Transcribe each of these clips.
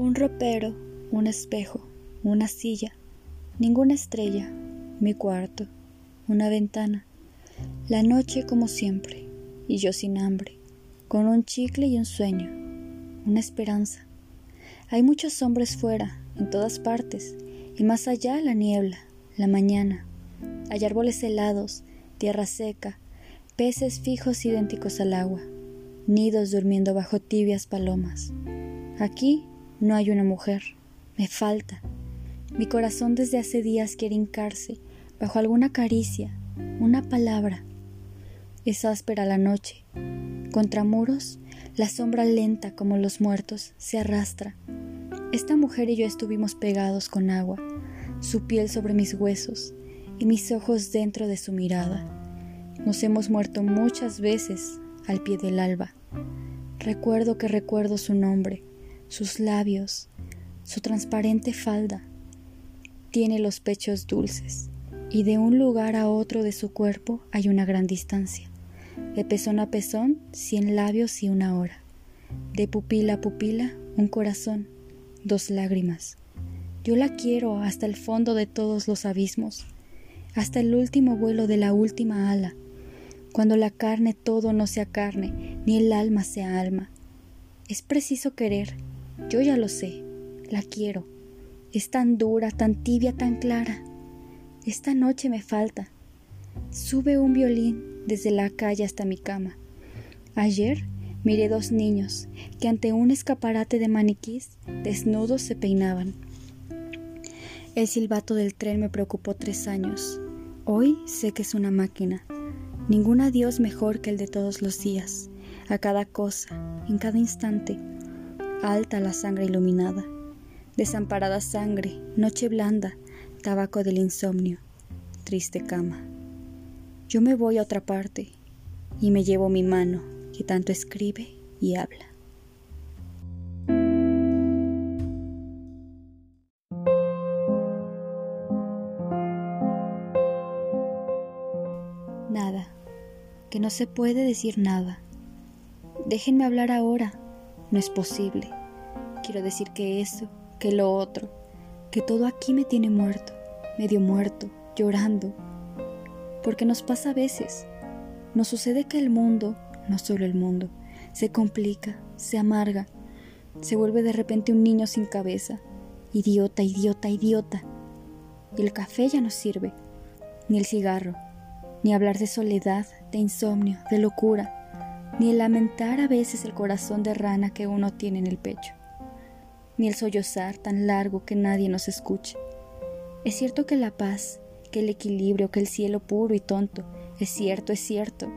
Un ropero, un espejo, una silla, ninguna estrella, mi cuarto, una ventana, la noche como siempre, y yo sin hambre, con un chicle y un sueño, una esperanza. Hay muchos hombres fuera, en todas partes, y más allá la niebla, la mañana. Hay árboles helados, tierra seca, peces fijos idénticos al agua, nidos durmiendo bajo tibias palomas. Aquí no hay una mujer, me falta. Mi corazón desde hace días quiere hincarse bajo alguna caricia, una palabra. Es áspera la noche. Contra muros, la sombra lenta como los muertos se arrastra. Esta mujer y yo estuvimos pegados con agua, su piel sobre mis huesos y mis ojos dentro de su mirada. Nos hemos muerto muchas veces al pie del alba. Recuerdo que recuerdo su nombre, sus labios, su transparente falda. Tiene los pechos dulces, y de un lugar a otro de su cuerpo hay una gran distancia. De pezón a pezón, cien labios y una hora. De pupila a pupila, un corazón, dos lágrimas. Yo la quiero hasta el fondo de todos los abismos, hasta el último vuelo de la última ala, cuando la carne todo no sea carne, ni el alma sea alma. Es preciso querer, yo ya lo sé, la quiero. Es tan dura, tan tibia, tan clara. Esta noche me falta. Sube un violín desde la calle hasta mi cama. Ayer miré dos niños que ante un escaparate de maniquís desnudos se peinaban. El silbato del tren me preocupó tres años. Hoy sé que es una máquina. Ningún adiós mejor que el de todos los días, a cada cosa, en cada instante alta la sangre iluminada, desamparada sangre, noche blanda, tabaco del insomnio, triste cama. Yo me voy a otra parte y me llevo mi mano que tanto escribe y habla. Nada, que no se puede decir nada. Déjenme hablar ahora no es posible. Quiero decir que eso, que lo otro, que todo aquí me tiene muerto, medio muerto, llorando. Porque nos pasa a veces. Nos sucede que el mundo, no solo el mundo, se complica, se amarga, se vuelve de repente un niño sin cabeza, idiota, idiota, idiota. Y el café ya no sirve, ni el cigarro, ni hablar de soledad, de insomnio, de locura ni el lamentar a veces el corazón de rana que uno tiene en el pecho, ni el sollozar tan largo que nadie nos escuche. Es cierto que la paz, que el equilibrio, que el cielo puro y tonto, es cierto, es cierto.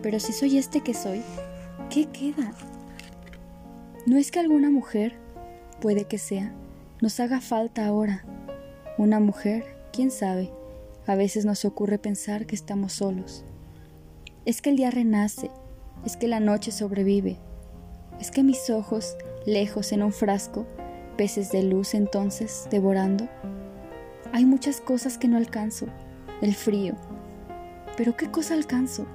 Pero si soy este que soy, ¿qué queda? ¿No es que alguna mujer, puede que sea, nos haga falta ahora? Una mujer, quién sabe, a veces nos ocurre pensar que estamos solos. Es que el día renace, es que la noche sobrevive, es que mis ojos, lejos en un frasco, peces de luz entonces devorando. Hay muchas cosas que no alcanzo, el frío. Pero ¿qué cosa alcanzo?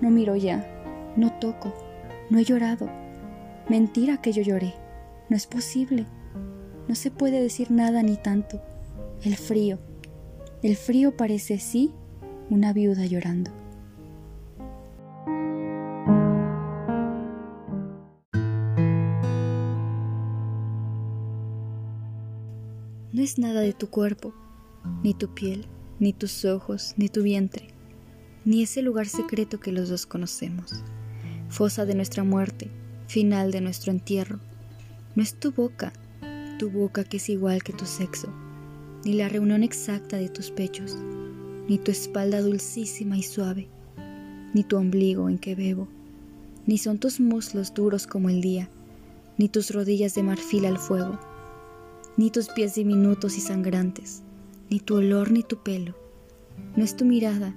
No miro ya, no toco, no he llorado. Mentira que yo lloré, no es posible. No se puede decir nada ni tanto. El frío, el frío parece sí una viuda llorando. No es nada de tu cuerpo, ni tu piel, ni tus ojos, ni tu vientre, ni ese lugar secreto que los dos conocemos, fosa de nuestra muerte, final de nuestro entierro. No es tu boca, tu boca que es igual que tu sexo, ni la reunión exacta de tus pechos, ni tu espalda dulcísima y suave, ni tu ombligo en que bebo, ni son tus muslos duros como el día, ni tus rodillas de marfil al fuego ni tus pies diminutos y sangrantes, ni tu olor ni tu pelo. No es tu mirada.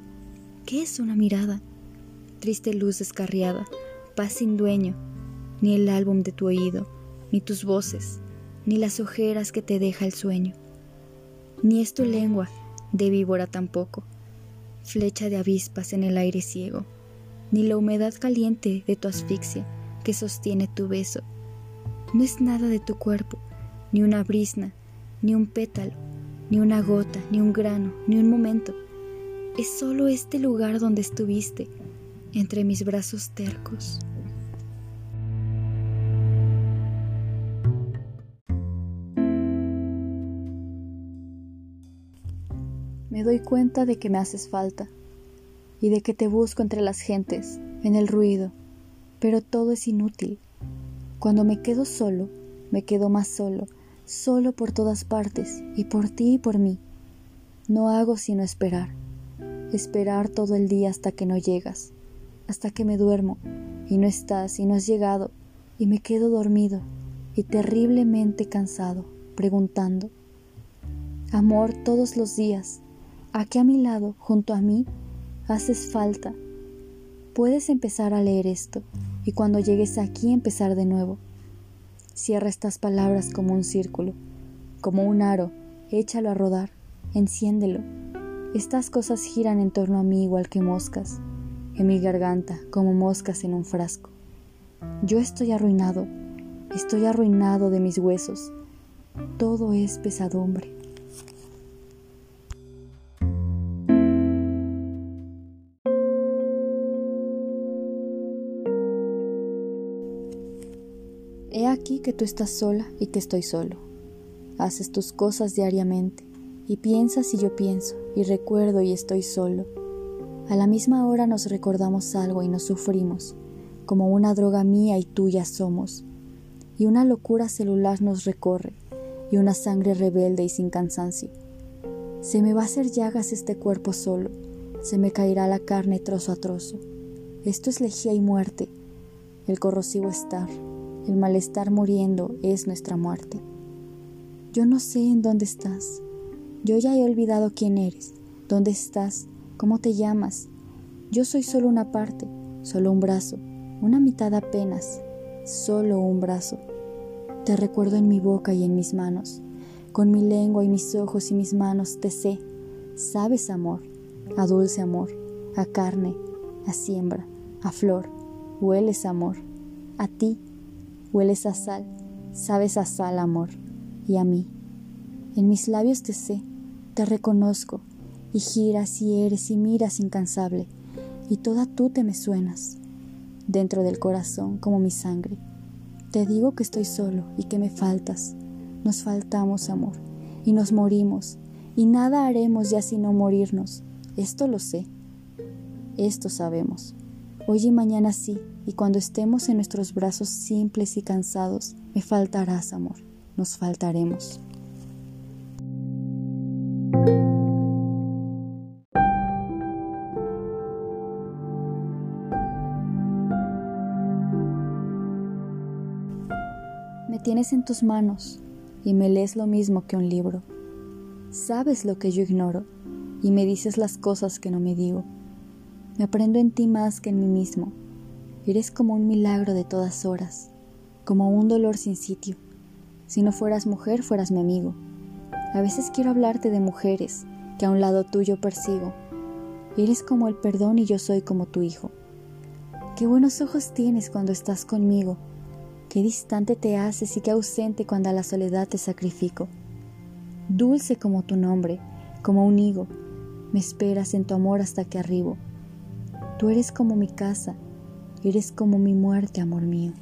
¿Qué es una mirada? Triste luz descarriada, paz sin dueño, ni el álbum de tu oído, ni tus voces, ni las ojeras que te deja el sueño. Ni es tu lengua, de víbora tampoco, flecha de avispas en el aire ciego, ni la humedad caliente de tu asfixia que sostiene tu beso, No es nada de tu cuerpo, ni una brisna, ni un pétalo, ni una gota, ni un grano, ni un momento. Es solo este lugar donde estuviste, entre mis brazos tercos. Me doy cuenta de que me haces falta y de que te busco entre las gentes, en el ruido, pero todo es inútil. Cuando me quedo solo, me quedo más solo, solo por todas partes, y por ti y por mí. No hago sino esperar, esperar todo el día hasta que no llegas, hasta que me duermo, y no estás y no has llegado, y me quedo dormido y terriblemente cansado, preguntando, Amor todos los días, Aquí a mi lado, junto a mí, haces falta. Puedes empezar a leer esto y cuando llegues aquí empezar de nuevo. Cierra estas palabras como un círculo, como un aro, échalo a rodar, enciéndelo. Estas cosas giran en torno a mí igual que moscas, en mi garganta como moscas en un frasco. Yo estoy arruinado, estoy arruinado de mis huesos. Todo es pesadumbre. Aquí que tú estás sola y que estoy solo. Haces tus cosas diariamente y piensas y yo pienso y recuerdo y estoy solo. A la misma hora nos recordamos algo y nos sufrimos, como una droga mía y tuya somos. Y una locura celular nos recorre y una sangre rebelde y sin cansancio. Se me va a hacer llagas este cuerpo solo, se me caerá la carne trozo a trozo. Esto es lejía y muerte, el corrosivo estar. El malestar muriendo es nuestra muerte. Yo no sé en dónde estás. Yo ya he olvidado quién eres, dónde estás, cómo te llamas. Yo soy solo una parte, solo un brazo, una mitad apenas, solo un brazo. Te recuerdo en mi boca y en mis manos. Con mi lengua y mis ojos y mis manos te sé. Sabes amor, a dulce amor, a carne, a siembra, a flor. Hueles amor, a ti Hueles a sal, sabes a sal, amor, y a mí. En mis labios te sé, te reconozco, y giras y eres y miras incansable, y toda tú te me suenas, dentro del corazón como mi sangre. Te digo que estoy solo y que me faltas. Nos faltamos, amor, y nos morimos, y nada haremos ya sino morirnos. Esto lo sé, esto sabemos. Hoy y mañana sí, y cuando estemos en nuestros brazos simples y cansados, me faltarás, amor, nos faltaremos. Me tienes en tus manos y me lees lo mismo que un libro. Sabes lo que yo ignoro y me dices las cosas que no me digo. Me aprendo en ti más que en mí mismo. Eres como un milagro de todas horas, como un dolor sin sitio. Si no fueras mujer, fueras mi amigo. A veces quiero hablarte de mujeres que a un lado tuyo persigo. Eres como el perdón y yo soy como tu hijo. Qué buenos ojos tienes cuando estás conmigo. Qué distante te haces y qué ausente cuando a la soledad te sacrifico. Dulce como tu nombre, como un higo. Me esperas en tu amor hasta que arribo. Tú eres como mi casa, eres como mi muerte, amor mío.